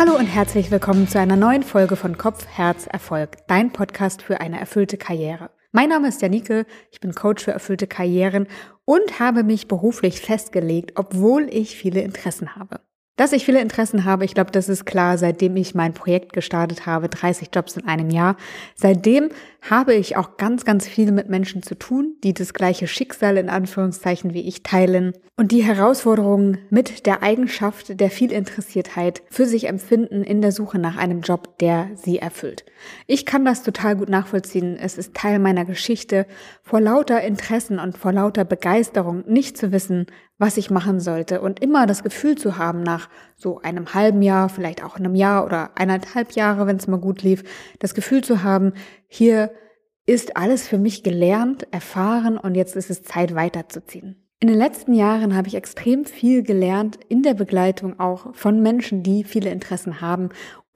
Hallo und herzlich willkommen zu einer neuen Folge von Kopf, Herz, Erfolg, dein Podcast für eine erfüllte Karriere. Mein Name ist Janike, ich bin Coach für erfüllte Karrieren und habe mich beruflich festgelegt, obwohl ich viele Interessen habe. Dass ich viele Interessen habe, ich glaube, das ist klar, seitdem ich mein Projekt gestartet habe, 30 Jobs in einem Jahr. Seitdem habe ich auch ganz, ganz viel mit Menschen zu tun, die das gleiche Schicksal in Anführungszeichen wie ich teilen und die Herausforderungen mit der Eigenschaft der Vielinteressiertheit für sich empfinden in der Suche nach einem Job, der sie erfüllt. Ich kann das total gut nachvollziehen. Es ist Teil meiner Geschichte, vor lauter Interessen und vor lauter Begeisterung nicht zu wissen, was ich machen sollte und immer das Gefühl zu haben, nach so einem halben Jahr, vielleicht auch einem Jahr oder eineinhalb Jahre, wenn es mal gut lief, das Gefühl zu haben, hier ist alles für mich gelernt, erfahren und jetzt ist es Zeit weiterzuziehen. In den letzten Jahren habe ich extrem viel gelernt in der Begleitung auch von Menschen, die viele Interessen haben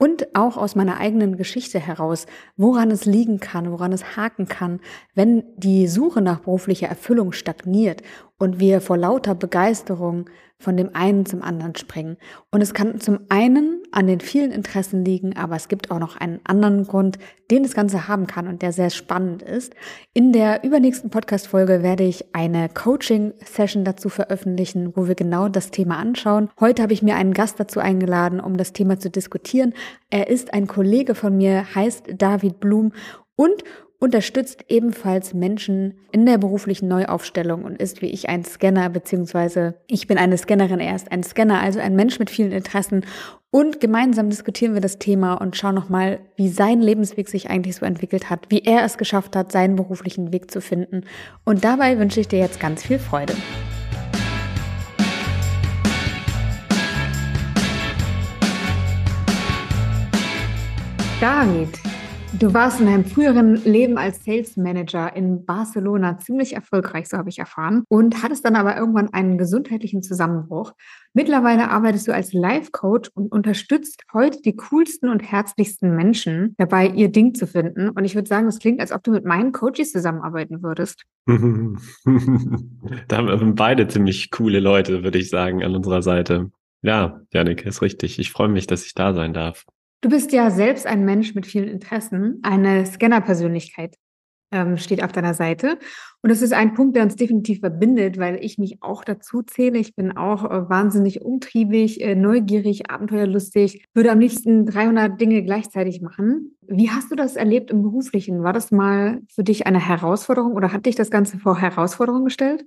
und auch aus meiner eigenen Geschichte heraus, woran es liegen kann, woran es haken kann, wenn die Suche nach beruflicher Erfüllung stagniert und wir vor lauter Begeisterung von dem einen zum anderen springen. Und es kann zum einen an den vielen Interessen liegen, aber es gibt auch noch einen anderen Grund, den das Ganze haben kann und der sehr spannend ist. In der übernächsten Podcast-Folge werde ich eine Coaching-Session dazu veröffentlichen, wo wir genau das Thema anschauen. Heute habe ich mir einen Gast dazu eingeladen, um das Thema zu diskutieren. Er ist ein Kollege von mir, heißt David Blum und unterstützt ebenfalls Menschen in der beruflichen Neuaufstellung und ist wie ich ein Scanner, beziehungsweise ich bin eine Scannerin, er ist ein Scanner, also ein Mensch mit vielen Interessen. Und gemeinsam diskutieren wir das Thema und schauen nochmal, wie sein Lebensweg sich eigentlich so entwickelt hat, wie er es geschafft hat, seinen beruflichen Weg zu finden. Und dabei wünsche ich dir jetzt ganz viel Freude. David, Du warst in deinem früheren Leben als Sales Manager in Barcelona ziemlich erfolgreich, so habe ich erfahren, und hattest dann aber irgendwann einen gesundheitlichen Zusammenbruch. Mittlerweile arbeitest du als Life Coach und unterstützt heute die coolsten und herzlichsten Menschen dabei, ihr Ding zu finden. Und ich würde sagen, das klingt, als ob du mit meinen Coaches zusammenarbeiten würdest. da haben wir beide ziemlich coole Leute, würde ich sagen, an unserer Seite. Ja, Janik, ist richtig. Ich freue mich, dass ich da sein darf. Du bist ja selbst ein Mensch mit vielen Interessen. Eine Scanner-Persönlichkeit ähm, steht auf deiner Seite. Und das ist ein Punkt, der uns definitiv verbindet, weil ich mich auch dazu zähle. Ich bin auch äh, wahnsinnig umtriebig, äh, neugierig, abenteuerlustig, würde am liebsten 300 Dinge gleichzeitig machen. Wie hast du das erlebt im Beruflichen? War das mal für dich eine Herausforderung oder hat dich das Ganze vor Herausforderungen gestellt?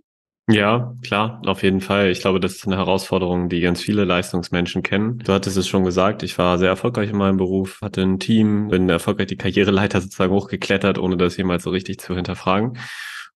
Ja, klar, auf jeden Fall. Ich glaube, das ist eine Herausforderung, die ganz viele Leistungsmenschen kennen. Du hattest es schon gesagt, ich war sehr erfolgreich in meinem Beruf, hatte ein Team, bin erfolgreich die Karriereleiter sozusagen hochgeklettert, ohne das jemals so richtig zu hinterfragen.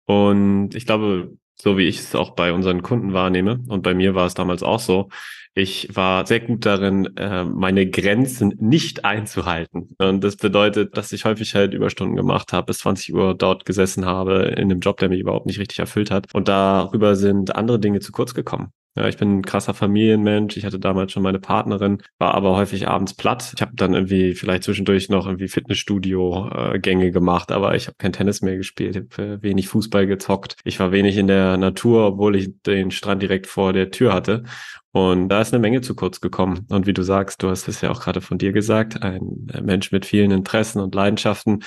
Und ich glaube, so wie ich es auch bei unseren Kunden wahrnehme, und bei mir war es damals auch so, ich war sehr gut darin, äh, meine Grenzen nicht einzuhalten. Und das bedeutet, dass ich häufig halt Überstunden gemacht habe, bis 20 Uhr dort gesessen habe, in einem Job, der mich überhaupt nicht richtig erfüllt hat. Und darüber sind andere Dinge zu kurz gekommen. Ja, ich bin ein krasser Familienmensch. Ich hatte damals schon meine Partnerin, war aber häufig abends platt. Ich habe dann irgendwie vielleicht zwischendurch noch irgendwie Fitnessstudio-Gänge äh, gemacht, aber ich habe kein Tennis mehr gespielt, habe äh, wenig Fußball gezockt. Ich war wenig in der Natur, obwohl ich den Strand direkt vor der Tür hatte. Und da ist eine Menge zu kurz gekommen. Und wie du sagst, du hast es ja auch gerade von dir gesagt, ein Mensch mit vielen Interessen und Leidenschaften.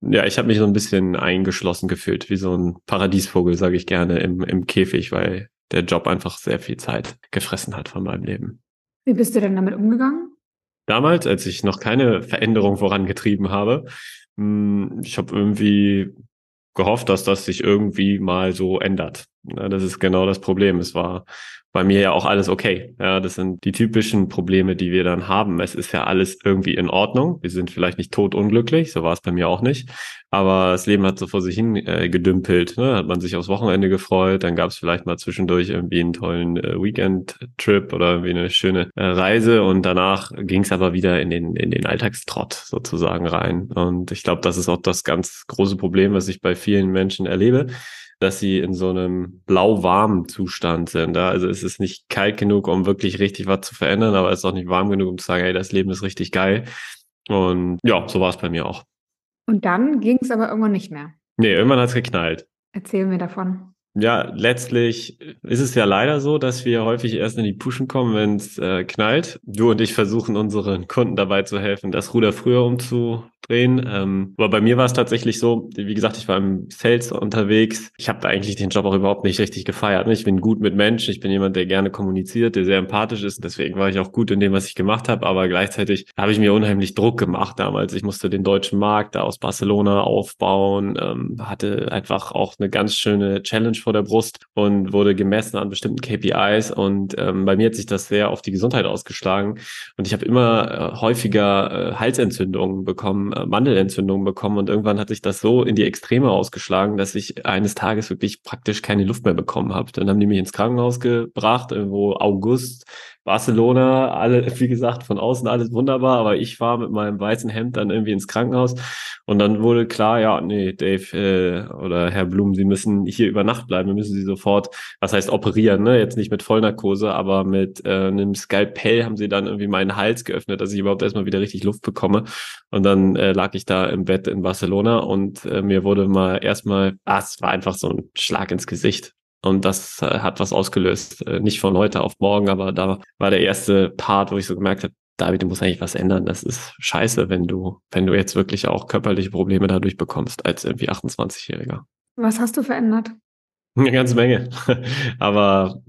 Ja, ich habe mich so ein bisschen eingeschlossen gefühlt, wie so ein Paradiesvogel, sage ich gerne, im, im Käfig, weil der Job einfach sehr viel Zeit gefressen hat von meinem Leben. Wie bist du denn damit umgegangen? Damals, als ich noch keine Veränderung vorangetrieben habe, hm, ich habe irgendwie gehofft, dass das sich irgendwie mal so ändert. Das ist genau das Problem. Es war bei mir ja auch alles okay. Ja, das sind die typischen Probleme, die wir dann haben. Es ist ja alles irgendwie in Ordnung. Wir sind vielleicht nicht totunglücklich, so war es bei mir auch nicht. Aber das Leben hat so vor sich hin äh, gedümpelt. Ne? Hat man sich aufs Wochenende gefreut, dann gab es vielleicht mal zwischendurch irgendwie einen tollen äh, Weekend-Trip oder irgendwie eine schöne äh, Reise und danach ging es aber wieder in den, in den Alltagstrott sozusagen rein. Und ich glaube, das ist auch das ganz große Problem, was ich bei vielen Menschen erlebe dass sie in so einem blau-warmen Zustand sind. Ja? Also es ist nicht kalt genug, um wirklich richtig was zu verändern, aber es ist auch nicht warm genug, um zu sagen, hey, das Leben ist richtig geil. Und ja, so war es bei mir auch. Und dann ging es aber irgendwann nicht mehr. Nee, irgendwann hat es geknallt. Erzähl mir davon. Ja, letztlich ist es ja leider so, dass wir häufig erst in die Pushen kommen, wenn es äh, knallt. Du und ich versuchen unseren Kunden dabei zu helfen, das Ruder früher umzu, drehen. Ähm, aber bei mir war es tatsächlich so, wie gesagt, ich war im Sales unterwegs. Ich habe da eigentlich den Job auch überhaupt nicht richtig gefeiert. Ne? Ich bin gut mit Menschen, ich bin jemand, der gerne kommuniziert, der sehr empathisch ist. Deswegen war ich auch gut in dem, was ich gemacht habe. Aber gleichzeitig habe ich mir unheimlich Druck gemacht damals. Ich musste den deutschen Markt da aus Barcelona aufbauen, ähm, hatte einfach auch eine ganz schöne Challenge vor der Brust und wurde gemessen an bestimmten KPIs. Und ähm, bei mir hat sich das sehr auf die Gesundheit ausgeschlagen. Und ich habe immer äh, häufiger äh, Halsentzündungen bekommen, äh, Mandelentzündung bekommen und irgendwann hat sich das so in die Extreme ausgeschlagen, dass ich eines Tages wirklich praktisch keine Luft mehr bekommen habe. Dann haben die mich ins Krankenhaus gebracht, irgendwo August Barcelona, alle, wie gesagt, von außen alles wunderbar, aber ich war mit meinem weißen Hemd dann irgendwie ins Krankenhaus und dann wurde klar, ja, nee, Dave äh, oder Herr Blum, Sie müssen hier über Nacht bleiben, wir müssen Sie sofort, was heißt operieren, ne? Jetzt nicht mit Vollnarkose, aber mit äh, einem Skalpell haben Sie dann irgendwie meinen Hals geöffnet, dass ich überhaupt erstmal wieder richtig Luft bekomme. Und dann äh, lag ich da im Bett in Barcelona und äh, mir wurde mal erstmal, ah, es war einfach so ein Schlag ins Gesicht. Und das äh, hat was ausgelöst. Äh, nicht von heute auf morgen, aber da war der erste Part, wo ich so gemerkt habe, David, du musst eigentlich was ändern. Das ist scheiße, wenn du, wenn du jetzt wirklich auch körperliche Probleme dadurch bekommst als irgendwie 28-Jähriger. Was hast du verändert? Eine ganze Menge. Aber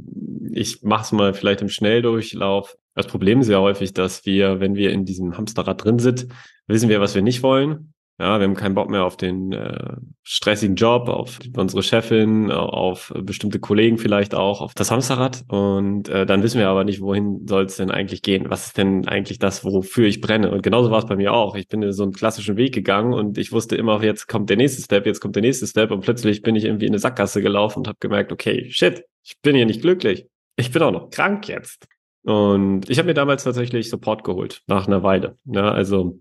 ich mache es mal vielleicht im Schnelldurchlauf. Das Problem ist ja häufig, dass wir, wenn wir in diesem Hamsterrad drin sind, wissen wir, was wir nicht wollen. Ja, wir haben keinen Bock mehr auf den äh, stressigen Job, auf unsere Chefin, auf bestimmte Kollegen vielleicht auch, auf das Hamsterrad. Und äh, dann wissen wir aber nicht, wohin soll es denn eigentlich gehen? Was ist denn eigentlich das, wofür ich brenne? Und genauso war es bei mir auch. Ich bin so einen klassischen Weg gegangen und ich wusste immer, jetzt kommt der nächste Step, jetzt kommt der nächste Step. Und plötzlich bin ich irgendwie in eine Sackgasse gelaufen und habe gemerkt, okay, shit, ich bin hier nicht glücklich. Ich bin auch noch krank jetzt. Und ich habe mir damals tatsächlich Support geholt, nach einer Weile. Ja, also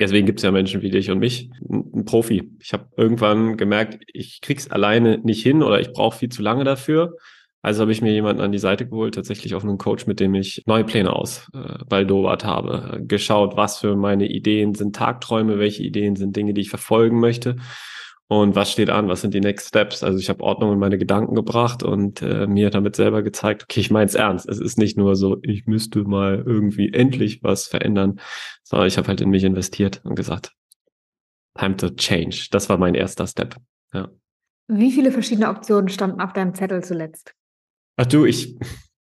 Deswegen gibt es ja Menschen wie dich und mich, ein Profi. Ich habe irgendwann gemerkt, ich krieg's alleine nicht hin oder ich brauche viel zu lange dafür. Also habe ich mir jemanden an die Seite geholt, tatsächlich auf einen Coach, mit dem ich neue Pläne ausbaldowert äh, habe. Geschaut, was für meine Ideen sind Tagträume, welche Ideen sind Dinge, die ich verfolgen möchte und was steht an, was sind die Next Steps. Also ich habe Ordnung in meine Gedanken gebracht und äh, mir damit selber gezeigt, okay, ich meine es ernst. Es ist nicht nur so, ich müsste mal irgendwie endlich was verändern, sondern ich habe halt in mich investiert und gesagt, time to change. Das war mein erster Step. Ja. Wie viele verschiedene Optionen standen auf deinem Zettel zuletzt? Ach du, ich,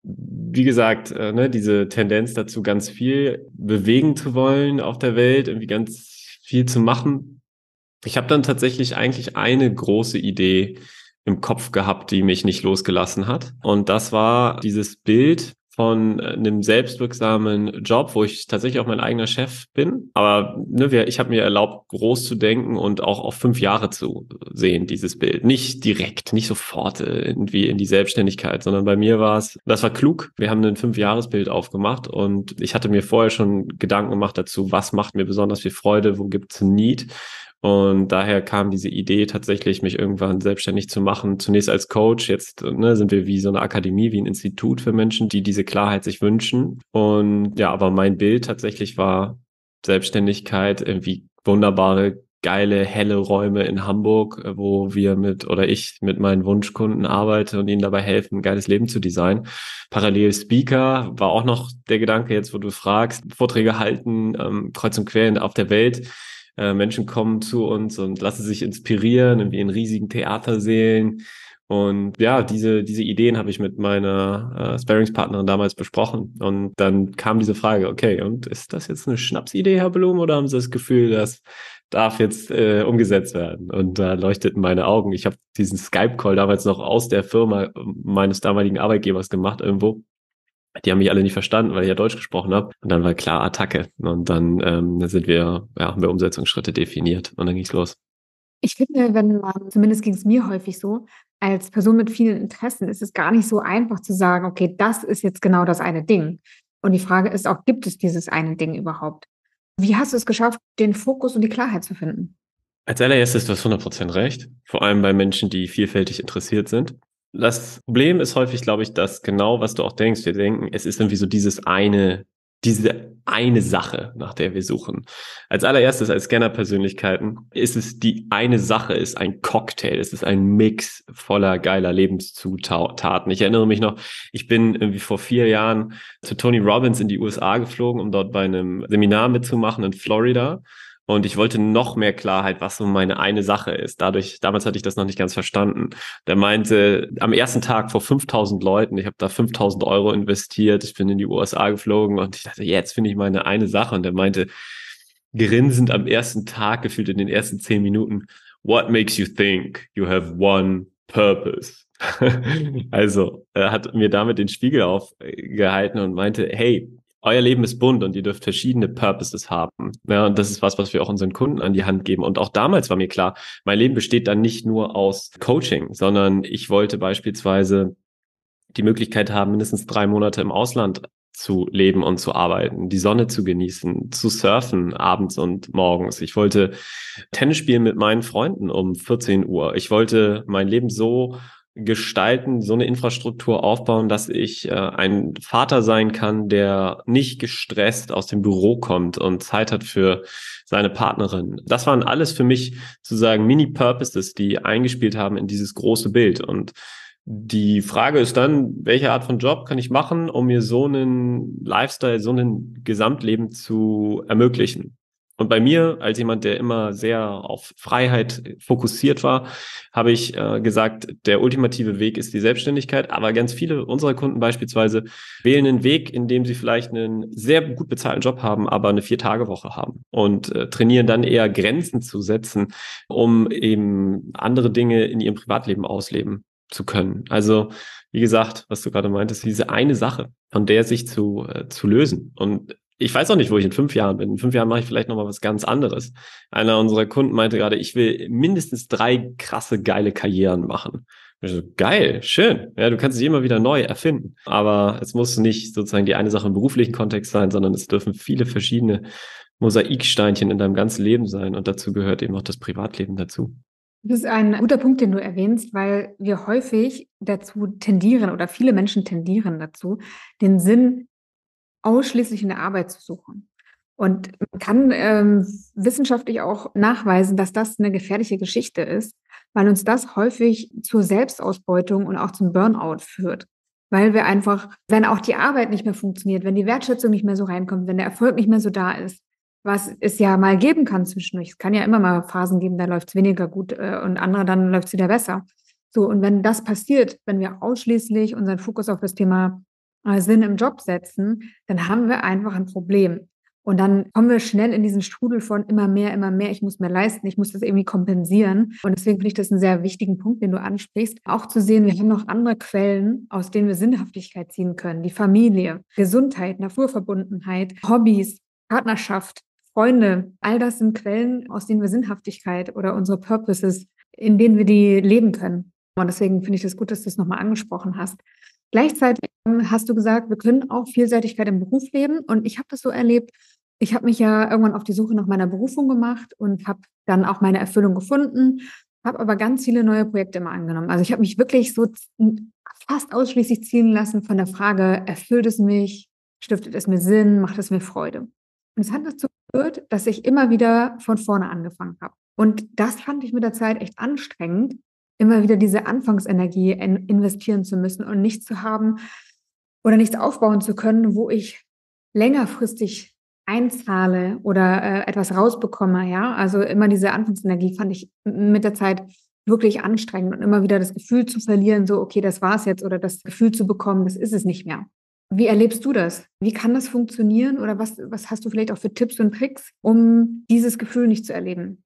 wie gesagt, äh, ne, diese Tendenz dazu, ganz viel bewegen zu wollen auf der Welt, irgendwie ganz viel zu machen, ich habe dann tatsächlich eigentlich eine große Idee im Kopf gehabt, die mich nicht losgelassen hat. Und das war dieses Bild von äh, einem selbstwirksamen Job, wo ich tatsächlich auch mein eigener Chef bin. Aber ne, ich habe mir erlaubt, groß zu denken und auch auf fünf Jahre zu sehen, dieses Bild. Nicht direkt, nicht sofort äh, irgendwie in die Selbstständigkeit, sondern bei mir war es, das war klug. Wir haben ein Fünf-Jahres-Bild aufgemacht und ich hatte mir vorher schon Gedanken gemacht dazu, was macht mir besonders viel Freude, wo gibt es Need und daher kam diese Idee tatsächlich, mich irgendwann selbstständig zu machen. Zunächst als Coach, jetzt ne, sind wir wie so eine Akademie, wie ein Institut für Menschen, die diese Klarheit sich wünschen. Und ja, aber mein Bild tatsächlich war Selbstständigkeit, irgendwie wunderbare, geile, helle Räume in Hamburg, wo wir mit oder ich mit meinen Wunschkunden arbeite und ihnen dabei helfen, ein geiles Leben zu designen. Parallel Speaker war auch noch der Gedanke jetzt, wo du fragst, Vorträge halten, ähm, kreuz und quer auf der Welt äh, Menschen kommen zu uns und lassen sich inspirieren, irgendwie in riesigen Theatersälen. Und ja, diese, diese Ideen habe ich mit meiner äh, Sparingspartnerin damals besprochen. Und dann kam diese Frage, okay, und ist das jetzt eine Schnapsidee, Herr Blum, oder haben Sie das Gefühl, das darf jetzt äh, umgesetzt werden? Und da leuchteten meine Augen. Ich habe diesen Skype-Call damals noch aus der Firma meines damaligen Arbeitgebers gemacht irgendwo die haben mich alle nicht verstanden, weil ich ja Deutsch gesprochen habe. Und dann war klar Attacke. Und dann ähm, sind wir, ja, haben wir Umsetzungsschritte definiert und dann ging's los. Ich finde, wenn man, zumindest ging es mir häufig so, als Person mit vielen Interessen ist es gar nicht so einfach zu sagen, okay, das ist jetzt genau das eine Ding. Und die Frage ist auch, gibt es dieses eine Ding überhaupt? Wie hast du es geschafft, den Fokus und die Klarheit zu finden? Als allererstes, du hast 100% recht. Vor allem bei Menschen, die vielfältig interessiert sind. Das Problem ist häufig, glaube ich, dass genau, was du auch denkst, wir denken, es ist irgendwie so dieses eine diese eine Sache, nach der wir suchen. Als allererstes als Scanner-Persönlichkeiten ist es die eine Sache, ist ein Cocktail, es ist ein Mix voller geiler Lebenszutaten. Ich erinnere mich noch, ich bin irgendwie vor vier Jahren zu Tony Robbins in die USA geflogen, um dort bei einem Seminar mitzumachen in Florida. Und ich wollte noch mehr Klarheit, was so meine eine Sache ist. Dadurch, damals hatte ich das noch nicht ganz verstanden. Der meinte, am ersten Tag vor 5000 Leuten, ich habe da 5000 Euro investiert, ich bin in die USA geflogen und ich dachte, jetzt finde ich meine eine Sache. Und der meinte, grinsend am ersten Tag, gefühlt in den ersten zehn Minuten, what makes you think you have one purpose? also, er hat mir damit den Spiegel aufgehalten und meinte, hey, euer Leben ist bunt und ihr dürft verschiedene Purposes haben. Ja, und das ist was, was wir auch unseren Kunden an die Hand geben. Und auch damals war mir klar, mein Leben besteht dann nicht nur aus Coaching, sondern ich wollte beispielsweise die Möglichkeit haben, mindestens drei Monate im Ausland zu leben und zu arbeiten, die Sonne zu genießen, zu surfen abends und morgens. Ich wollte Tennis spielen mit meinen Freunden um 14 Uhr. Ich wollte mein Leben so gestalten, so eine Infrastruktur aufbauen, dass ich äh, ein Vater sein kann, der nicht gestresst aus dem Büro kommt und Zeit hat für seine Partnerin. Das waren alles für mich sozusagen Mini-Purposes, die eingespielt haben in dieses große Bild. Und die Frage ist dann, welche Art von Job kann ich machen, um mir so einen Lifestyle, so ein Gesamtleben zu ermöglichen? Und bei mir, als jemand, der immer sehr auf Freiheit fokussiert war, habe ich äh, gesagt, der ultimative Weg ist die Selbstständigkeit. Aber ganz viele unserer Kunden beispielsweise wählen einen Weg, in dem sie vielleicht einen sehr gut bezahlten Job haben, aber eine Vier-Tage-Woche haben und äh, trainieren dann eher Grenzen zu setzen, um eben andere Dinge in ihrem Privatleben ausleben zu können. Also, wie gesagt, was du gerade meintest, diese eine Sache, von der sich zu, äh, zu lösen. Und ich weiß auch nicht, wo ich in fünf Jahren bin. In fünf Jahren mache ich vielleicht nochmal was ganz anderes. Einer unserer Kunden meinte gerade, ich will mindestens drei krasse, geile Karrieren machen. Ich so, geil, schön. Ja, du kannst dich immer wieder neu erfinden. Aber es muss nicht sozusagen die eine Sache im beruflichen Kontext sein, sondern es dürfen viele verschiedene Mosaiksteinchen in deinem ganzen Leben sein. Und dazu gehört eben auch das Privatleben dazu. Das ist ein guter Punkt, den du erwähnst, weil wir häufig dazu tendieren oder viele Menschen tendieren dazu, den Sinn ausschließlich in der Arbeit zu suchen. Und man kann ähm, wissenschaftlich auch nachweisen, dass das eine gefährliche Geschichte ist, weil uns das häufig zur Selbstausbeutung und auch zum Burnout führt. Weil wir einfach, wenn auch die Arbeit nicht mehr funktioniert, wenn die Wertschätzung nicht mehr so reinkommt, wenn der Erfolg nicht mehr so da ist, was es ja mal geben kann zwischendurch. Es kann ja immer mal Phasen geben, da läuft es weniger gut äh, und andere dann läuft es wieder besser. So, und wenn das passiert, wenn wir ausschließlich unseren Fokus auf das Thema Sinn im Job setzen, dann haben wir einfach ein Problem. Und dann kommen wir schnell in diesen Strudel von immer mehr, immer mehr, ich muss mehr leisten, ich muss das irgendwie kompensieren. Und deswegen finde ich das einen sehr wichtigen Punkt, den du ansprichst. Auch zu sehen, wir haben noch andere Quellen, aus denen wir Sinnhaftigkeit ziehen können. Die Familie, Gesundheit, Naturverbundenheit, Hobbys, Partnerschaft, Freunde. All das sind Quellen, aus denen wir Sinnhaftigkeit oder unsere Purposes, in denen wir die leben können. Und deswegen finde ich das gut, dass du es nochmal angesprochen hast. Gleichzeitig hast du gesagt, wir können auch Vielseitigkeit im Beruf leben. Und ich habe das so erlebt. Ich habe mich ja irgendwann auf die Suche nach meiner Berufung gemacht und habe dann auch meine Erfüllung gefunden, habe aber ganz viele neue Projekte immer angenommen. Also ich habe mich wirklich so fast ausschließlich ziehen lassen von der Frage, erfüllt es mich, stiftet es mir Sinn, macht es mir Freude. Und es hat dazu geführt, dass ich immer wieder von vorne angefangen habe. Und das fand ich mit der Zeit echt anstrengend, immer wieder diese Anfangsenergie investieren zu müssen und nichts zu haben oder nichts aufbauen zu können, wo ich längerfristig einzahle oder äh, etwas rausbekomme, ja. Also immer diese Anfangsenergie fand ich mit der Zeit wirklich anstrengend und immer wieder das Gefühl zu verlieren, so, okay, das war's jetzt oder das Gefühl zu bekommen, das ist es nicht mehr. Wie erlebst du das? Wie kann das funktionieren oder was, was hast du vielleicht auch für Tipps und Tricks, um dieses Gefühl nicht zu erleben?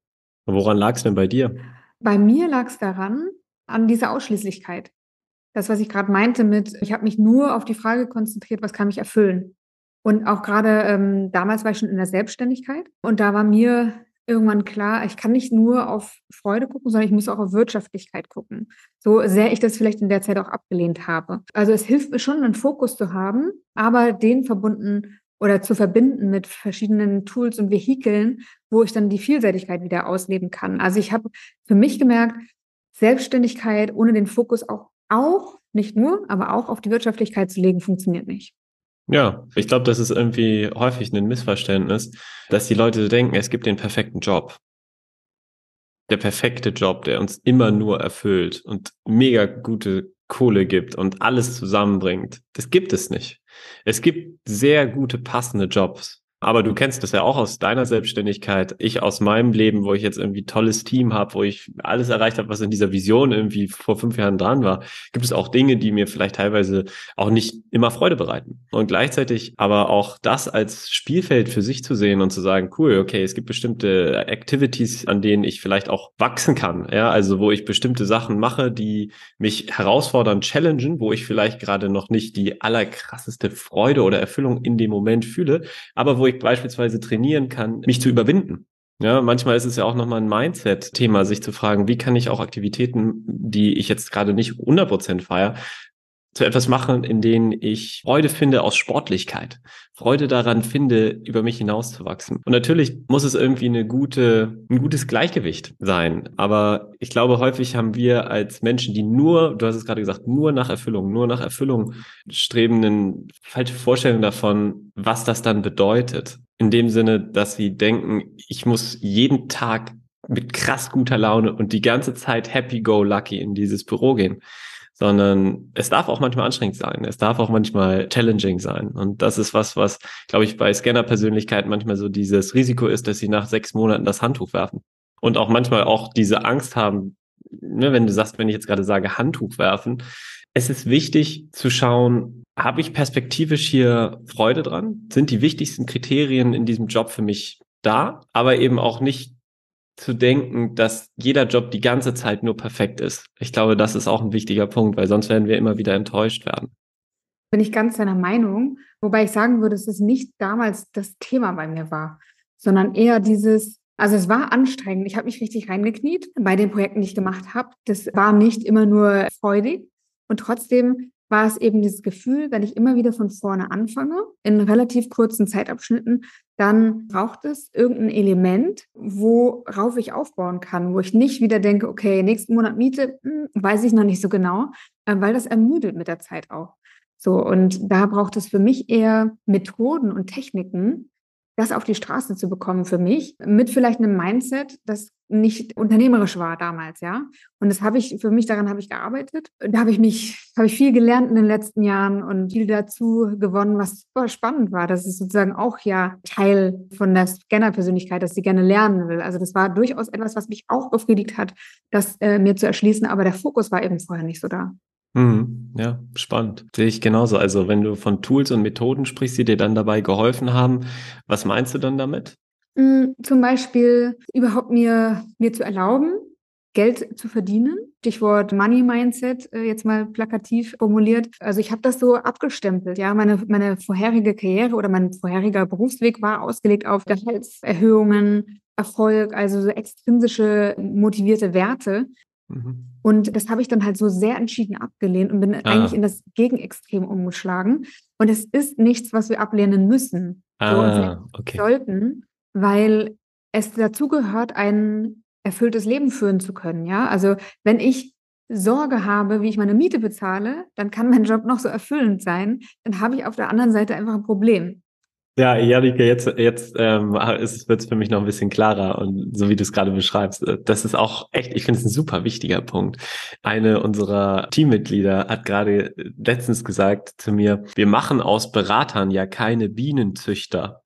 Woran lag es denn bei dir? Bei mir lag es daran, an dieser Ausschließlichkeit. Das, was ich gerade meinte mit, ich habe mich nur auf die Frage konzentriert, was kann mich erfüllen. Und auch gerade ähm, damals war ich schon in der Selbstständigkeit und da war mir irgendwann klar, ich kann nicht nur auf Freude gucken, sondern ich muss auch auf Wirtschaftlichkeit gucken. So sehr ich das vielleicht in der Zeit auch abgelehnt habe. Also es hilft mir schon, einen Fokus zu haben, aber den verbunden oder zu verbinden mit verschiedenen Tools und Vehikeln, wo ich dann die Vielseitigkeit wieder ausleben kann. Also ich habe für mich gemerkt, Selbstständigkeit ohne den Fokus auch, auch, nicht nur, aber auch auf die Wirtschaftlichkeit zu legen, funktioniert nicht. Ja, ich glaube, das ist irgendwie häufig ein Missverständnis, dass die Leute denken, es gibt den perfekten Job. Der perfekte Job, der uns immer nur erfüllt und mega gute Kohle gibt und alles zusammenbringt. Das gibt es nicht. Es gibt sehr gute, passende Jobs. Aber du kennst das ja auch aus deiner Selbstständigkeit, ich aus meinem Leben, wo ich jetzt irgendwie tolles Team habe, wo ich alles erreicht habe, was in dieser Vision irgendwie vor fünf Jahren dran war, gibt es auch Dinge, die mir vielleicht teilweise auch nicht immer Freude bereiten. Und gleichzeitig aber auch das als Spielfeld für sich zu sehen und zu sagen, cool, okay, es gibt bestimmte Activities, an denen ich vielleicht auch wachsen kann. Ja, also wo ich bestimmte Sachen mache, die mich herausfordern, challengen, wo ich vielleicht gerade noch nicht die allerkrasseste Freude oder Erfüllung in dem Moment fühle, aber wo ich ich beispielsweise trainieren kann, mich zu überwinden. Ja, manchmal ist es ja auch nochmal ein Mindset-Thema, sich zu fragen, wie kann ich auch Aktivitäten, die ich jetzt gerade nicht 100% feiere, zu etwas machen, in denen ich Freude finde aus Sportlichkeit, Freude daran finde, über mich hinauszuwachsen. Und natürlich muss es irgendwie eine gute, ein gutes Gleichgewicht sein. Aber ich glaube, häufig haben wir als Menschen, die nur, du hast es gerade gesagt, nur nach Erfüllung, nur nach Erfüllung streben, eine falsche Vorstellung davon, was das dann bedeutet. In dem Sinne, dass sie denken, ich muss jeden Tag mit krass guter Laune und die ganze Zeit happy go lucky in dieses Büro gehen sondern es darf auch manchmal anstrengend sein. Es darf auch manchmal challenging sein. Und das ist was, was, glaube ich, bei Scanner-Persönlichkeiten manchmal so dieses Risiko ist, dass sie nach sechs Monaten das Handtuch werfen. Und auch manchmal auch diese Angst haben, ne, wenn du sagst, wenn ich jetzt gerade sage, Handtuch werfen, es ist wichtig zu schauen, habe ich perspektivisch hier Freude dran? Sind die wichtigsten Kriterien in diesem Job für mich da? Aber eben auch nicht zu denken, dass jeder Job die ganze Zeit nur perfekt ist. Ich glaube, das ist auch ein wichtiger Punkt, weil sonst werden wir immer wieder enttäuscht werden. Bin ich ganz deiner Meinung, wobei ich sagen würde, dass es nicht damals das Thema bei mir war, sondern eher dieses, also es war anstrengend. Ich habe mich richtig reingekniet bei den Projekten, die ich gemacht habe. Das war nicht immer nur freudig. Und trotzdem war es eben dieses Gefühl, wenn ich immer wieder von vorne anfange, in relativ kurzen Zeitabschnitten, dann braucht es irgendein Element, worauf ich aufbauen kann, wo ich nicht wieder denke, okay, nächsten Monat Miete, hm, weiß ich noch nicht so genau, äh, weil das ermüdet mit der Zeit auch. So, und da braucht es für mich eher Methoden und Techniken, das auf die Straße zu bekommen für mich, mit vielleicht einem Mindset, das nicht unternehmerisch war damals, ja. Und das habe ich, für mich daran habe ich gearbeitet. Da habe ich mich, habe ich viel gelernt in den letzten Jahren und viel dazu gewonnen, was super spannend war. Das ist sozusagen auch ja Teil von der Scanner-Persönlichkeit, dass sie gerne lernen will. Also das war durchaus etwas, was mich auch befriedigt hat, das äh, mir zu erschließen, aber der Fokus war eben vorher nicht so da. Mhm. Ja, spannend. Sehe ich genauso. Also wenn du von Tools und Methoden sprichst, die dir dann dabei geholfen haben, was meinst du dann damit? Mm, zum Beispiel überhaupt mir, mir zu erlauben, Geld zu verdienen. Stichwort Money Mindset, äh, jetzt mal plakativ formuliert. Also ich habe das so abgestempelt. Ja, meine, meine vorherige Karriere oder mein vorheriger Berufsweg war ausgelegt auf Gehaltserhöhungen, Erfolg, also so extrinsische motivierte Werte. Mhm. Und das habe ich dann halt so sehr entschieden abgelehnt und bin ah. eigentlich in das Gegenextrem umgeschlagen. Und es ist nichts, was wir ablehnen müssen. Ah, so, okay. sollten, weil es dazu gehört, ein erfülltes Leben führen zu können. Ja, also wenn ich Sorge habe, wie ich meine Miete bezahle, dann kann mein Job noch so erfüllend sein. Dann habe ich auf der anderen Seite einfach ein Problem. Ja, Janike, jetzt, jetzt ähm, ist es für mich noch ein bisschen klarer und so wie du es gerade beschreibst, äh, das ist auch echt, ich finde es ein super wichtiger Punkt. Eine unserer Teammitglieder hat gerade letztens gesagt zu mir, wir machen aus Beratern ja keine Bienenzüchter.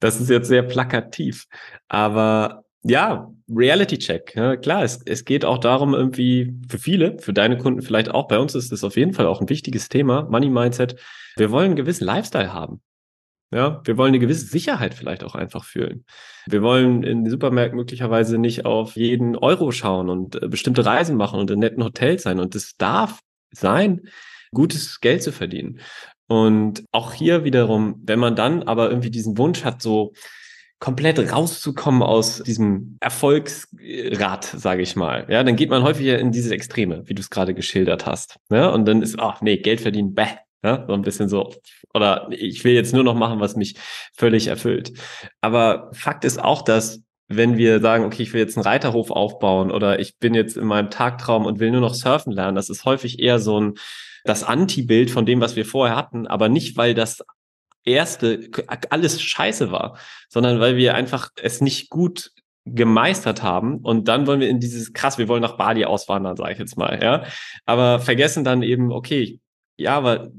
Das ist jetzt sehr plakativ, aber ja, Reality Check. Ja, klar, es, es geht auch darum, irgendwie für viele, für deine Kunden vielleicht auch, bei uns ist das auf jeden Fall auch ein wichtiges Thema, Money Mindset. Wir wollen einen gewissen Lifestyle haben. Ja, wir wollen eine gewisse Sicherheit vielleicht auch einfach fühlen. Wir wollen in den Supermärkten möglicherweise nicht auf jeden Euro schauen und äh, bestimmte Reisen machen und in netten Hotels sein. Und es darf sein, gutes Geld zu verdienen. Und auch hier wiederum, wenn man dann aber irgendwie diesen Wunsch hat, so komplett rauszukommen aus diesem Erfolgsrad, sage ich mal, ja, dann geht man häufiger in diese Extreme, wie du es gerade geschildert hast. Ja, und dann ist, ach nee, Geld verdienen, bäh, ja, so ein bisschen so, oder ich will jetzt nur noch machen, was mich völlig erfüllt. Aber Fakt ist auch, dass wenn wir sagen, okay, ich will jetzt einen Reiterhof aufbauen oder ich bin jetzt in meinem Tagtraum und will nur noch surfen lernen, das ist häufig eher so ein das Anti-Bild von dem, was wir vorher hatten, aber nicht, weil das erste alles scheiße war, sondern weil wir einfach es nicht gut gemeistert haben. Und dann wollen wir in dieses krass, wir wollen nach Bali auswandern, sage ich jetzt mal, ja, aber vergessen dann eben, okay, ja, aber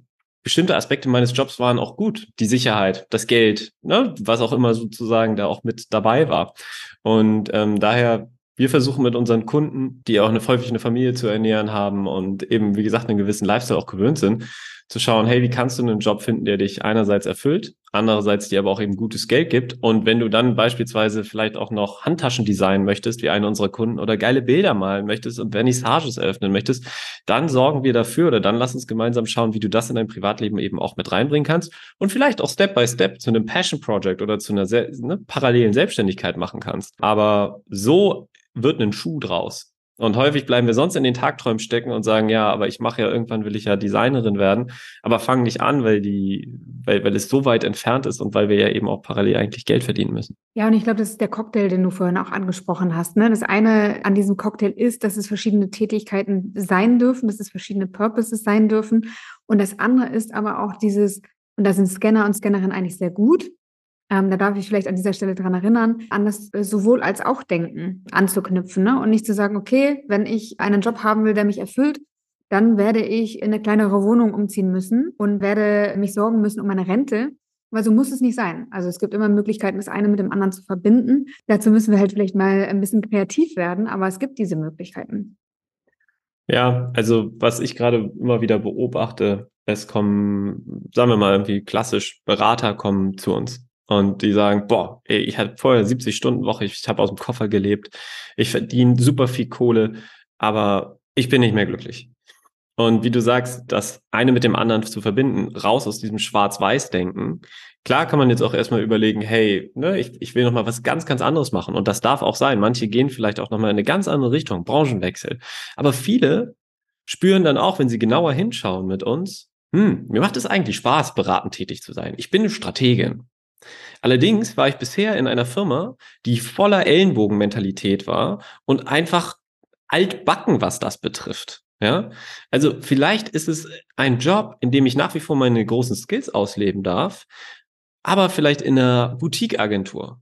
bestimmte Aspekte meines Jobs waren auch gut, die Sicherheit, das Geld, ne, was auch immer sozusagen da auch mit dabei war. Und ähm, daher wir versuchen mit unseren Kunden, die auch eine, häufig eine Familie zu ernähren haben und eben, wie gesagt, einen gewissen Lifestyle auch gewöhnt sind, zu schauen, hey, wie kannst du einen Job finden, der dich einerseits erfüllt, andererseits dir aber auch eben gutes Geld gibt. Und wenn du dann beispielsweise vielleicht auch noch Handtaschen designen möchtest, wie einer unserer Kunden, oder geile Bilder malen möchtest und Vernissages eröffnen möchtest, dann sorgen wir dafür oder dann lass uns gemeinsam schauen, wie du das in dein Privatleben eben auch mit reinbringen kannst und vielleicht auch Step by Step zu einem Passion Project oder zu einer ne, parallelen Selbstständigkeit machen kannst. Aber so wird ein Schuh draus. Und häufig bleiben wir sonst in den Tagträumen stecken und sagen, ja, aber ich mache ja irgendwann will ich ja Designerin werden, aber fangen nicht an, weil die, weil, weil es so weit entfernt ist und weil wir ja eben auch parallel eigentlich Geld verdienen müssen. Ja, und ich glaube, das ist der Cocktail, den du vorhin auch angesprochen hast. Ne? Das eine an diesem Cocktail ist, dass es verschiedene Tätigkeiten sein dürfen, dass es verschiedene Purposes sein dürfen. Und das andere ist aber auch dieses, und da sind Scanner und Scannerinnen eigentlich sehr gut, ähm, da darf ich vielleicht an dieser Stelle dran erinnern, an das äh, sowohl als auch Denken anzuknüpfen ne? und nicht zu sagen, okay, wenn ich einen Job haben will, der mich erfüllt, dann werde ich in eine kleinere Wohnung umziehen müssen und werde mich sorgen müssen um meine Rente. Weil so muss es nicht sein. Also es gibt immer Möglichkeiten, das eine mit dem anderen zu verbinden. Dazu müssen wir halt vielleicht mal ein bisschen kreativ werden, aber es gibt diese Möglichkeiten. Ja, also was ich gerade immer wieder beobachte, es kommen, sagen wir mal irgendwie klassisch, Berater kommen zu uns und die sagen, boah, ey, ich hatte vorher 70 Stunden Woche, ich, habe aus dem Koffer gelebt, ich verdiene super viel Kohle, aber ich bin nicht mehr glücklich. Und wie du sagst, das eine mit dem anderen zu verbinden, raus aus diesem Schwarz-Weiß-Denken. Klar kann man jetzt auch erstmal überlegen, hey, ne, ich, ich will noch mal was ganz, ganz anderes machen. Und das darf auch sein. Manche gehen vielleicht auch noch mal in eine ganz andere Richtung, Branchenwechsel. Aber viele spüren dann auch, wenn sie genauer hinschauen mit uns, hm, mir macht es eigentlich Spaß, beratend tätig zu sein. Ich bin eine Strategin. Allerdings war ich bisher in einer Firma, die voller Ellenbogenmentalität war und einfach altbacken, was das betrifft. Ja, also vielleicht ist es ein Job, in dem ich nach wie vor meine großen Skills ausleben darf, aber vielleicht in einer Boutique-Agentur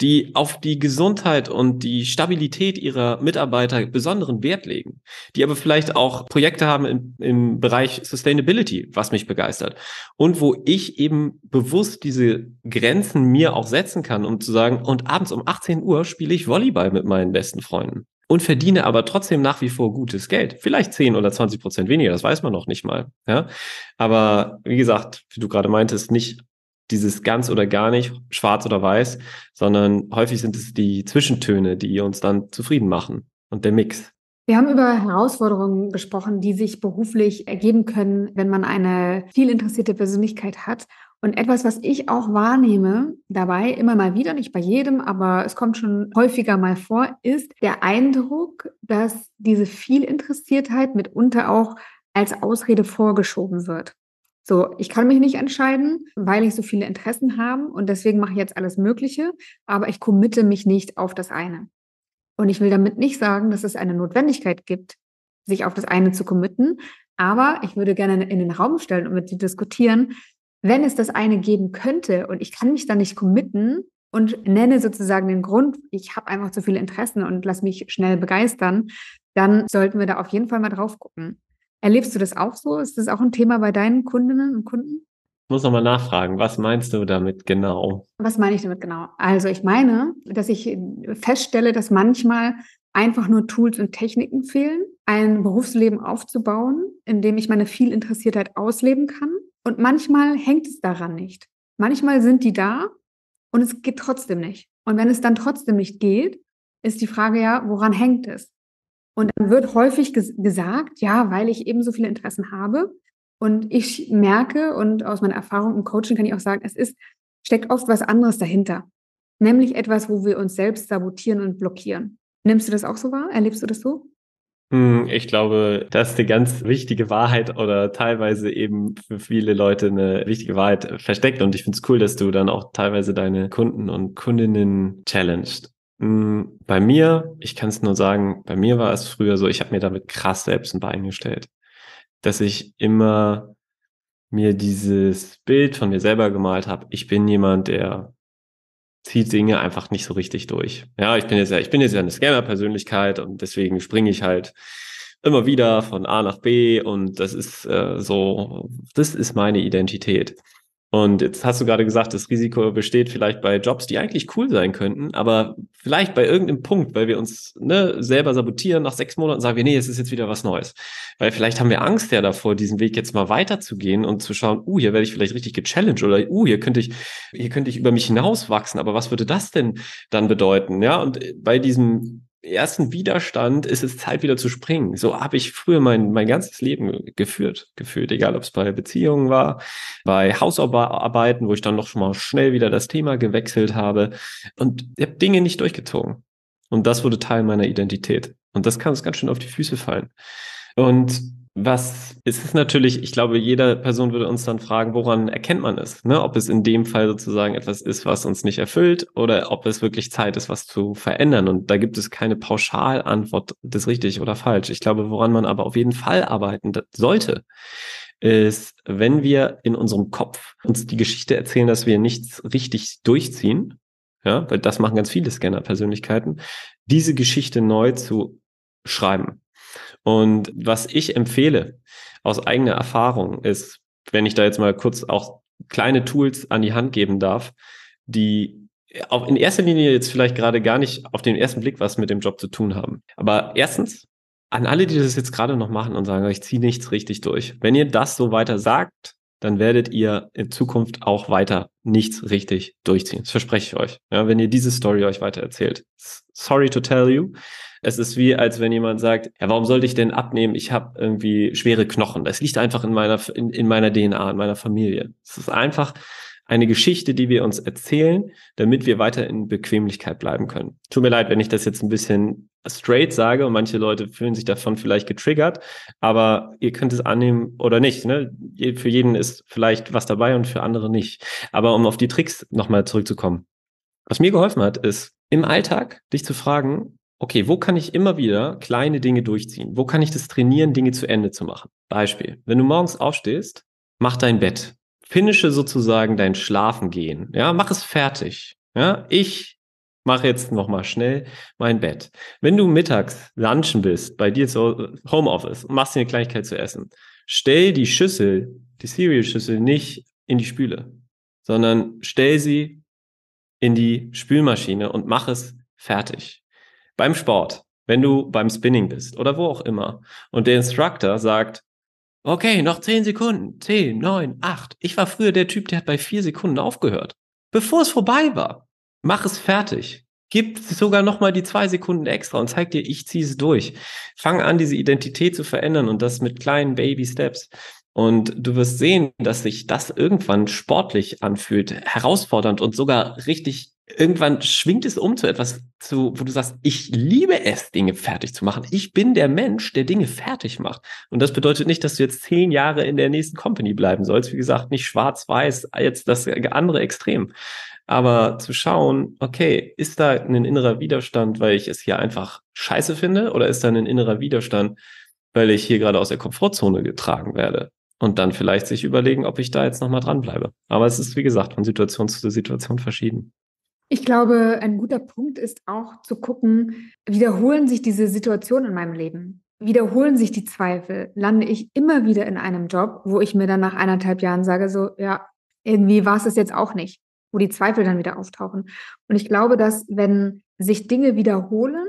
die auf die Gesundheit und die Stabilität ihrer Mitarbeiter besonderen Wert legen, die aber vielleicht auch Projekte haben im, im Bereich Sustainability, was mich begeistert und wo ich eben bewusst diese Grenzen mir auch setzen kann, um zu sagen, und abends um 18 Uhr spiele ich Volleyball mit meinen besten Freunden und verdiene aber trotzdem nach wie vor gutes Geld. Vielleicht 10 oder 20 Prozent weniger, das weiß man noch nicht mal. Ja? Aber wie gesagt, wie du gerade meintest, nicht dieses ganz oder gar nicht, schwarz oder weiß, sondern häufig sind es die Zwischentöne, die uns dann zufrieden machen und der Mix. Wir haben über Herausforderungen gesprochen, die sich beruflich ergeben können, wenn man eine viel interessierte Persönlichkeit hat. Und etwas, was ich auch wahrnehme dabei, immer mal wieder, nicht bei jedem, aber es kommt schon häufiger mal vor, ist der Eindruck, dass diese Vielinteressiertheit mitunter auch als Ausrede vorgeschoben wird. So, ich kann mich nicht entscheiden, weil ich so viele Interessen habe und deswegen mache ich jetzt alles Mögliche, aber ich committe mich nicht auf das eine. Und ich will damit nicht sagen, dass es eine Notwendigkeit gibt, sich auf das eine zu committen, aber ich würde gerne in den Raum stellen und mit dir diskutieren, wenn es das eine geben könnte und ich kann mich da nicht committen und nenne sozusagen den Grund, ich habe einfach zu viele Interessen und lass mich schnell begeistern, dann sollten wir da auf jeden Fall mal drauf gucken. Erlebst du das auch so? Ist das auch ein Thema bei deinen Kundinnen und Kunden? Ich muss nochmal nachfragen, was meinst du damit genau? Was meine ich damit genau? Also ich meine, dass ich feststelle, dass manchmal einfach nur Tools und Techniken fehlen, ein Berufsleben aufzubauen, in dem ich meine Vielinteressiertheit ausleben kann. Und manchmal hängt es daran nicht. Manchmal sind die da und es geht trotzdem nicht. Und wenn es dann trotzdem nicht geht, ist die Frage ja, woran hängt es? Und dann wird häufig ges gesagt, ja, weil ich eben so viele Interessen habe. Und ich merke und aus meiner Erfahrung im Coaching kann ich auch sagen, es ist, steckt oft was anderes dahinter. Nämlich etwas, wo wir uns selbst sabotieren und blockieren. Nimmst du das auch so wahr? Erlebst du das so? Hm, ich glaube, das ist eine ganz wichtige Wahrheit oder teilweise eben für viele Leute eine wichtige Wahrheit versteckt. Und ich finde es cool, dass du dann auch teilweise deine Kunden und Kundinnen challenged. Hm, bei mir, ich kann es nur sagen, bei mir war es früher so, ich habe mir damit krass selbst ein Bein gestellt, dass ich immer mir dieses Bild von mir selber gemalt habe. Ich bin jemand, der zieht Dinge einfach nicht so richtig durch. Ja, ich bin jetzt ja, ich bin jetzt ja eine Scammer-Persönlichkeit und deswegen springe ich halt immer wieder von A nach B und das ist äh, so, das ist meine Identität. Und jetzt hast du gerade gesagt, das Risiko besteht vielleicht bei Jobs, die eigentlich cool sein könnten, aber vielleicht bei irgendeinem Punkt, weil wir uns ne, selber sabotieren, nach sechs Monaten sagen wir, nee, es ist jetzt wieder was Neues. Weil vielleicht haben wir Angst ja davor, diesen Weg jetzt mal weiterzugehen und zu schauen, uh, hier werde ich vielleicht richtig gechallenged oder uh, hier könnte ich, hier könnte ich über mich hinauswachsen, aber was würde das denn dann bedeuten? Ja, und bei diesem ersten Widerstand ist es Zeit wieder zu springen. So habe ich früher mein, mein ganzes Leben geführt, gefühlt, egal ob es bei Beziehungen war, bei Hausarbeiten, wo ich dann noch schon mal schnell wieder das Thema gewechselt habe und ich habe Dinge nicht durchgezogen. Und das wurde Teil meiner Identität. Und das kann uns ganz schön auf die Füße fallen. Und was ist es natürlich, ich glaube, jede Person würde uns dann fragen, woran erkennt man es? Ne? Ob es in dem Fall sozusagen etwas ist, was uns nicht erfüllt oder ob es wirklich Zeit ist, was zu verändern. Und da gibt es keine Pauschalantwort, das richtig oder falsch. Ich glaube, woran man aber auf jeden Fall arbeiten sollte, ist, wenn wir in unserem Kopf uns die Geschichte erzählen, dass wir nichts richtig durchziehen, ja, weil das machen ganz viele Scanner-Persönlichkeiten, diese Geschichte neu zu schreiben. Und was ich empfehle aus eigener Erfahrung ist, wenn ich da jetzt mal kurz auch kleine Tools an die Hand geben darf, die auch in erster Linie jetzt vielleicht gerade gar nicht auf den ersten Blick was mit dem Job zu tun haben. Aber erstens, an alle, die das jetzt gerade noch machen und sagen, ich ziehe nichts richtig durch. Wenn ihr das so weiter sagt, dann werdet ihr in Zukunft auch weiter nichts richtig durchziehen. Das verspreche ich euch. Ja, wenn ihr diese Story euch weiter erzählt. Sorry to tell you. Es ist wie, als wenn jemand sagt, ja, warum sollte ich denn abnehmen? Ich habe irgendwie schwere Knochen. Das liegt einfach in meiner, in, in meiner DNA, in meiner Familie. Es ist einfach eine Geschichte, die wir uns erzählen, damit wir weiter in Bequemlichkeit bleiben können. Tut mir leid, wenn ich das jetzt ein bisschen straight sage und manche Leute fühlen sich davon vielleicht getriggert, aber ihr könnt es annehmen oder nicht. Ne? Für jeden ist vielleicht was dabei und für andere nicht. Aber um auf die Tricks nochmal zurückzukommen. Was mir geholfen hat, ist im Alltag dich zu fragen, okay, wo kann ich immer wieder kleine Dinge durchziehen? Wo kann ich das trainieren, Dinge zu Ende zu machen? Beispiel, wenn du morgens aufstehst, mach dein Bett. Finische sozusagen dein Schlafengehen. Ja, mach es fertig. Ja, ich mache jetzt nochmal schnell mein Bett. Wenn du mittags lunchen bist, bei dir zu Homeoffice und machst dir eine Kleinigkeit zu essen, stell die Schüssel, die Cereal-Schüssel nicht in die Spüle, sondern stell sie in die Spülmaschine und mach es fertig beim Sport, wenn du beim Spinning bist oder wo auch immer und der Instructor sagt, okay, noch zehn Sekunden, zehn, neun, acht. Ich war früher der Typ, der hat bei vier Sekunden aufgehört. Bevor es vorbei war, mach es fertig. Gib sogar noch mal die zwei Sekunden extra und zeig dir, ich ziehe es durch. Fang an, diese Identität zu verändern und das mit kleinen Baby Steps. Und du wirst sehen, dass sich das irgendwann sportlich anfühlt, herausfordernd und sogar richtig irgendwann schwingt es um zu etwas, zu, wo du sagst, ich liebe es, Dinge fertig zu machen. Ich bin der Mensch, der Dinge fertig macht. Und das bedeutet nicht, dass du jetzt zehn Jahre in der nächsten Company bleiben sollst. Wie gesagt, nicht schwarz-weiß, jetzt das andere Extrem. Aber zu schauen, okay, ist da ein innerer Widerstand, weil ich es hier einfach scheiße finde? Oder ist da ein innerer Widerstand, weil ich hier gerade aus der Komfortzone getragen werde? Und dann vielleicht sich überlegen, ob ich da jetzt nochmal dranbleibe. Aber es ist, wie gesagt, von Situation zu Situation verschieden. Ich glaube, ein guter Punkt ist auch zu gucken, wiederholen sich diese Situationen in meinem Leben? Wiederholen sich die Zweifel? Lande ich immer wieder in einem Job, wo ich mir dann nach eineinhalb Jahren sage, so, ja, irgendwie war es es jetzt auch nicht, wo die Zweifel dann wieder auftauchen. Und ich glaube, dass wenn sich Dinge wiederholen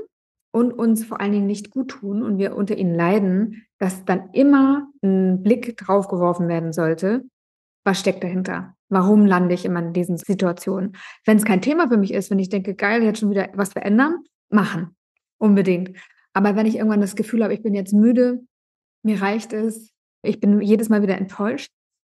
und uns vor allen Dingen nicht gut tun und wir unter ihnen leiden, dass dann immer ein Blick drauf geworfen werden sollte, was steckt dahinter? Warum lande ich immer in diesen Situationen? Wenn es kein Thema für mich ist, wenn ich denke, geil, jetzt schon wieder was verändern, machen. Unbedingt. Aber wenn ich irgendwann das Gefühl habe, ich bin jetzt müde, mir reicht es, ich bin jedes Mal wieder enttäuscht,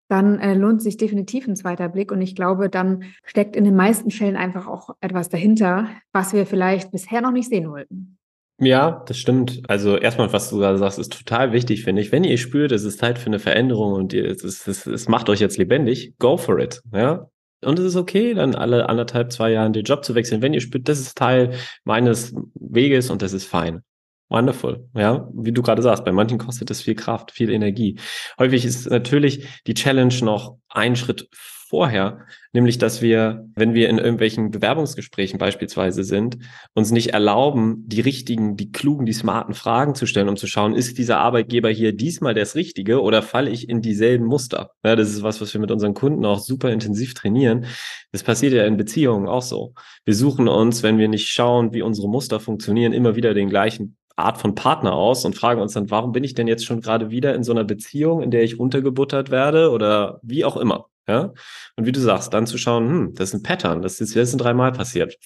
dann äh, lohnt sich definitiv ein zweiter Blick. Und ich glaube, dann steckt in den meisten Fällen einfach auch etwas dahinter, was wir vielleicht bisher noch nicht sehen wollten. Ja, das stimmt. Also erstmal, was du gerade sagst, ist total wichtig, finde ich. Wenn ihr spürt, es ist Zeit für eine Veränderung und ihr, es, ist, es, es macht euch jetzt lebendig, go for it. Ja, und es ist okay, dann alle anderthalb, zwei Jahren den Job zu wechseln, wenn ihr spürt, das ist Teil meines Weges und das ist fein. Wonderful. Ja, wie du gerade sagst, bei manchen kostet es viel Kraft, viel Energie. Häufig ist natürlich die Challenge noch einen Schritt vorher, nämlich dass wir, wenn wir in irgendwelchen Bewerbungsgesprächen beispielsweise sind, uns nicht erlauben, die richtigen, die klugen, die smarten Fragen zu stellen, um zu schauen, ist dieser Arbeitgeber hier diesmal das Richtige oder falle ich in dieselben Muster? Ja, das ist was, was wir mit unseren Kunden auch super intensiv trainieren. Das passiert ja in Beziehungen auch so. Wir suchen uns, wenn wir nicht schauen, wie unsere Muster funktionieren, immer wieder den gleichen Art von Partner aus und fragen uns dann, warum bin ich denn jetzt schon gerade wieder in so einer Beziehung, in der ich untergebuttert werde oder wie auch immer. Ja? Und wie du sagst, dann zu schauen, hm, das ist ein Pattern, das ist jetzt dreimal passiert.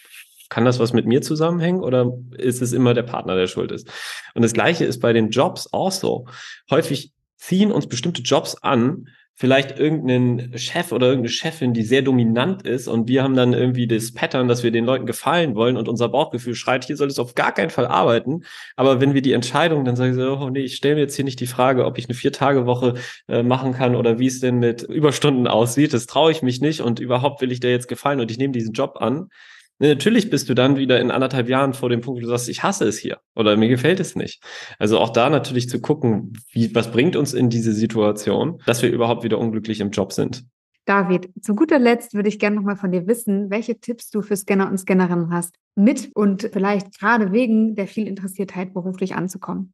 Kann das was mit mir zusammenhängen oder ist es immer der Partner, der schuld ist? Und das Gleiche ist bei den Jobs auch so. Häufig ziehen uns bestimmte Jobs an, vielleicht irgendeinen Chef oder irgendeine Chefin, die sehr dominant ist und wir haben dann irgendwie das Pattern, dass wir den Leuten gefallen wollen und unser Bauchgefühl schreit, hier soll es auf gar keinen Fall arbeiten. Aber wenn wir die Entscheidung, dann sagen sie, oh nee, ich stelle mir jetzt hier nicht die Frage, ob ich eine Vier-Tage-Woche äh, machen kann oder wie es denn mit Überstunden aussieht. Das traue ich mich nicht und überhaupt will ich dir jetzt gefallen und ich nehme diesen Job an. Natürlich bist du dann wieder in anderthalb Jahren vor dem Punkt, wo du sagst, ich hasse es hier oder mir gefällt es nicht. Also auch da natürlich zu gucken, wie, was bringt uns in diese Situation, dass wir überhaupt wieder unglücklich im Job sind. David, zu guter Letzt würde ich gerne nochmal von dir wissen, welche Tipps du für Scanner und Scannerinnen hast, mit und vielleicht gerade wegen der viel Interessiertheit beruflich anzukommen.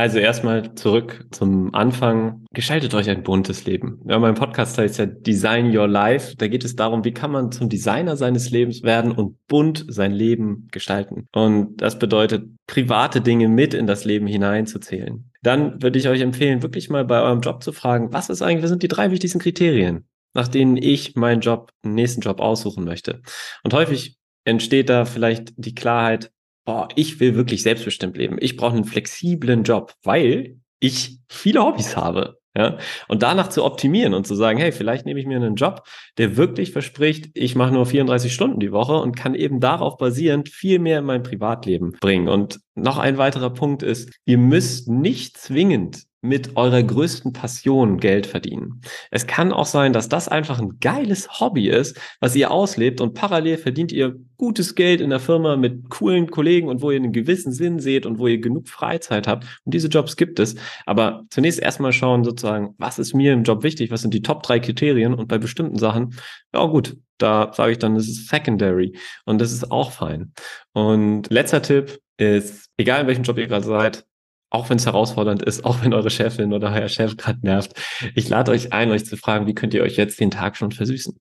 Also erstmal zurück zum Anfang. Gestaltet euch ein buntes Leben. Ja, mein Podcast heißt ja Design Your Life. Da geht es darum, wie kann man zum Designer seines Lebens werden und bunt sein Leben gestalten. Und das bedeutet, private Dinge mit in das Leben hineinzuzählen. Dann würde ich euch empfehlen, wirklich mal bei eurem Job zu fragen, was ist eigentlich, was sind die drei wichtigsten Kriterien, nach denen ich meinen Job, den nächsten Job aussuchen möchte. Und häufig entsteht da vielleicht die Klarheit, boah, ich will wirklich selbstbestimmt leben. Ich brauche einen flexiblen Job, weil ich viele Hobbys habe. Ja, und danach zu optimieren und zu sagen, hey, vielleicht nehme ich mir einen Job, der wirklich verspricht, ich mache nur 34 Stunden die Woche und kann eben darauf basierend viel mehr in mein Privatleben bringen. Und noch ein weiterer Punkt ist, ihr müsst nicht zwingend mit eurer größten Passion Geld verdienen. Es kann auch sein, dass das einfach ein geiles Hobby ist, was ihr auslebt und parallel verdient ihr gutes Geld in der Firma mit coolen Kollegen und wo ihr einen gewissen Sinn seht und wo ihr genug Freizeit habt. Und diese Jobs gibt es. Aber zunächst erstmal schauen sozusagen, was ist mir im Job wichtig? Was sind die Top drei Kriterien? Und bei bestimmten Sachen, ja gut, da sage ich dann, das ist secondary und das ist auch fein. Und letzter Tipp ist, egal in welchem Job ihr gerade seid, auch wenn es herausfordernd ist, auch wenn eure Chefin oder euer Chef gerade nervt, ich lade euch ein, euch zu fragen, wie könnt ihr euch jetzt den Tag schon versüßen?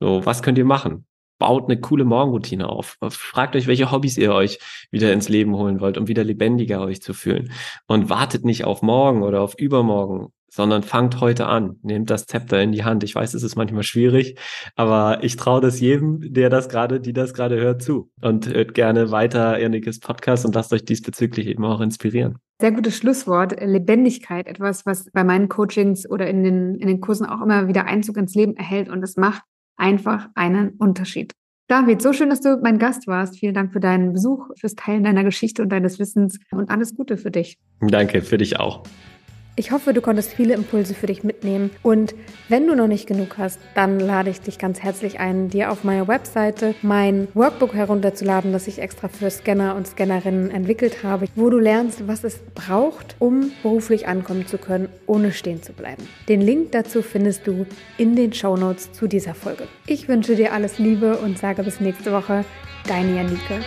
So, was könnt ihr machen? Baut eine coole Morgenroutine auf. Fragt euch, welche Hobbys ihr euch wieder ins Leben holen wollt, um wieder lebendiger euch zu fühlen. Und wartet nicht auf morgen oder auf übermorgen, sondern fangt heute an. Nehmt das Zepter in die Hand. Ich weiß, es ist manchmal schwierig, aber ich traue das jedem, der das gerade, die das gerade hört, zu. Und hört gerne weiter Janikes Podcast und lasst euch diesbezüglich eben auch inspirieren. Sehr gutes Schlusswort. Lebendigkeit, etwas, was bei meinen Coachings oder in den, in den Kursen auch immer wieder Einzug ins Leben erhält und es macht einfach einen Unterschied. David, so schön, dass du mein Gast warst. Vielen Dank für deinen Besuch, fürs Teilen deiner Geschichte und deines Wissens und alles Gute für dich. Danke, für dich auch. Ich hoffe, du konntest viele Impulse für dich mitnehmen. Und wenn du noch nicht genug hast, dann lade ich dich ganz herzlich ein, dir auf meiner Webseite mein Workbook herunterzuladen, das ich extra für Scanner und Scannerinnen entwickelt habe, wo du lernst, was es braucht, um beruflich ankommen zu können, ohne stehen zu bleiben. Den Link dazu findest du in den Show Notes zu dieser Folge. Ich wünsche dir alles Liebe und sage bis nächste Woche. Deine Janike.